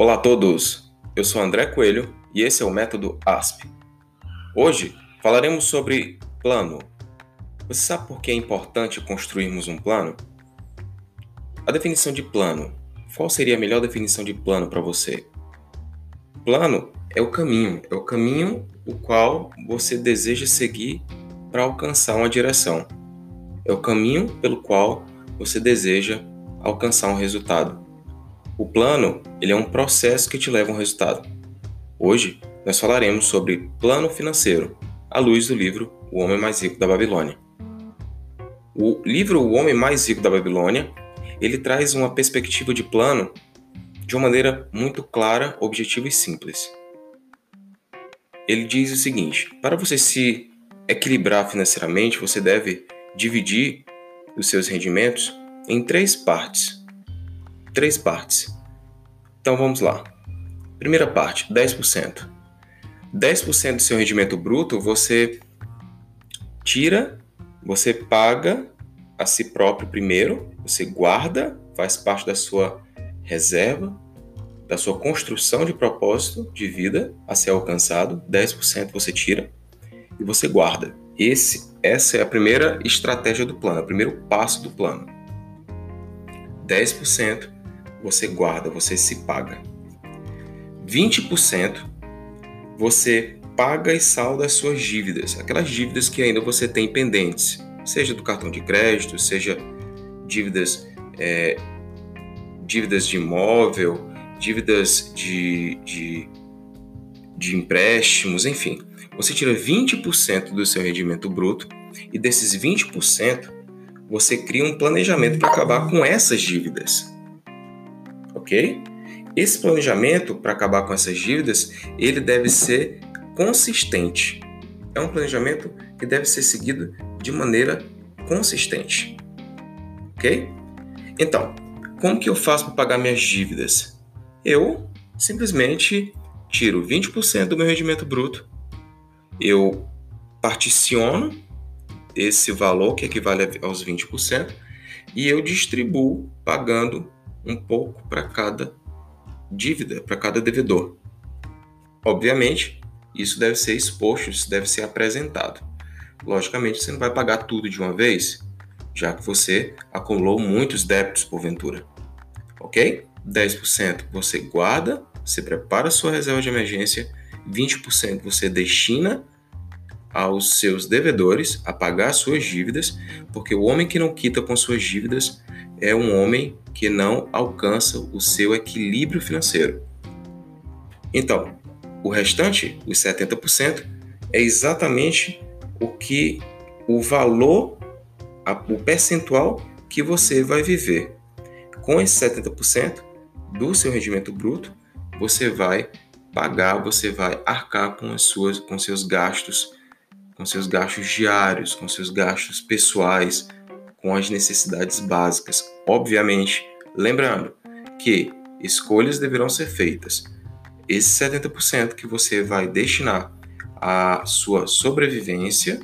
Olá a todos, eu sou André Coelho e esse é o método ASP. Hoje falaremos sobre plano. Você sabe por que é importante construirmos um plano? A definição de plano. Qual seria a melhor definição de plano para você? Plano é o caminho, é o caminho o qual você deseja seguir para alcançar uma direção. É o caminho pelo qual você deseja alcançar um resultado. O plano, ele é um processo que te leva a um resultado. Hoje, nós falaremos sobre plano financeiro, à luz do livro O Homem Mais Rico da Babilônia. O livro O Homem Mais Rico da Babilônia, ele traz uma perspectiva de plano de uma maneira muito clara, objetiva e simples. Ele diz o seguinte: para você se equilibrar financeiramente, você deve dividir os seus rendimentos em três partes três partes. Então vamos lá. Primeira parte, 10%. 10% do seu rendimento bruto você tira, você paga a si próprio primeiro, você guarda, faz parte da sua reserva, da sua construção de propósito de vida a ser alcançado, 10% você tira e você guarda. Esse, essa é a primeira estratégia do plano, é o primeiro passo do plano. 10% você guarda, você se paga. 20% você paga e salda as suas dívidas, aquelas dívidas que ainda você tem pendentes, seja do cartão de crédito, seja dívidas, é, dívidas de imóvel, dívidas de, de, de empréstimos, enfim. Você tira 20% do seu rendimento bruto e desses 20% você cria um planejamento para acabar com essas dívidas ok? Esse planejamento para acabar com essas dívidas, ele deve ser consistente. É um planejamento que deve ser seguido de maneira consistente, ok? Então, como que eu faço para pagar minhas dívidas? Eu simplesmente tiro 20% do meu rendimento bruto, eu particiono esse valor que equivale aos 20% e eu distribuo pagando um pouco para cada dívida, para cada devedor. Obviamente, isso deve ser exposto, isso deve ser apresentado. Logicamente, você não vai pagar tudo de uma vez, já que você acumulou muitos débitos porventura. Ok? 10% você guarda, você prepara a sua reserva de emergência, 20% você destina aos seus devedores a pagar suas dívidas, porque o homem que não quita com suas dívidas é um homem que não alcança o seu equilíbrio financeiro. Então, o restante, os 70%, é exatamente o que o valor, o percentual que você vai viver. Com esse 70% do seu rendimento bruto, você vai pagar, você vai arcar com as suas com seus gastos, com seus gastos diários, com seus gastos pessoais, com as necessidades básicas. Obviamente, lembrando que escolhas deverão ser feitas. Esse 70% que você vai destinar à sua sobrevivência,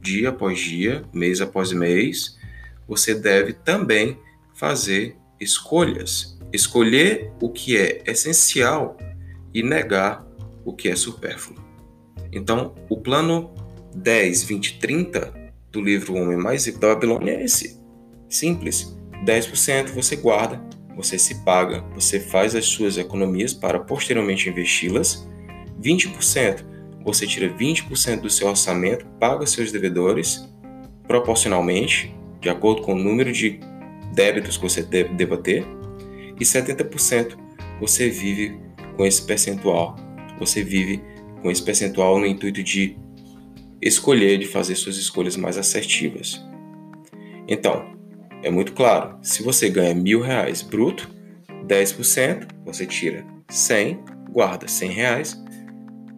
dia após dia, mês após mês, você deve também fazer escolhas. Escolher o que é essencial e negar o que é supérfluo. Então, o plano 10, 20, 30 do livro O Homem Mais Rico da Babilônia é esse. Simples. 10% você guarda, você se paga, você faz as suas economias para posteriormente investi-las. 20% você tira 20% do seu orçamento, paga seus devedores proporcionalmente, de acordo com o número de débitos que você deva ter. E 70% você vive com esse percentual. Você vive com esse percentual no intuito de escolher de fazer suas escolhas mais assertivas. Então, é muito claro, se você ganha mil reais bruto, 10% você tira 100, guarda 100 reais,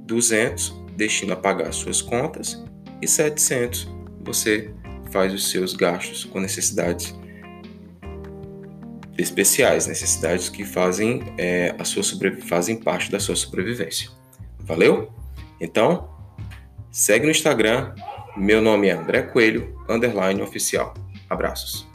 200 destina a pagar suas contas e 700 você faz os seus gastos com necessidades especiais, necessidades que fazem, é, a sua fazem parte da sua sobrevivência. Valeu? Então, Segue no Instagram. Meu nome é André Coelho, underline oficial. Abraços.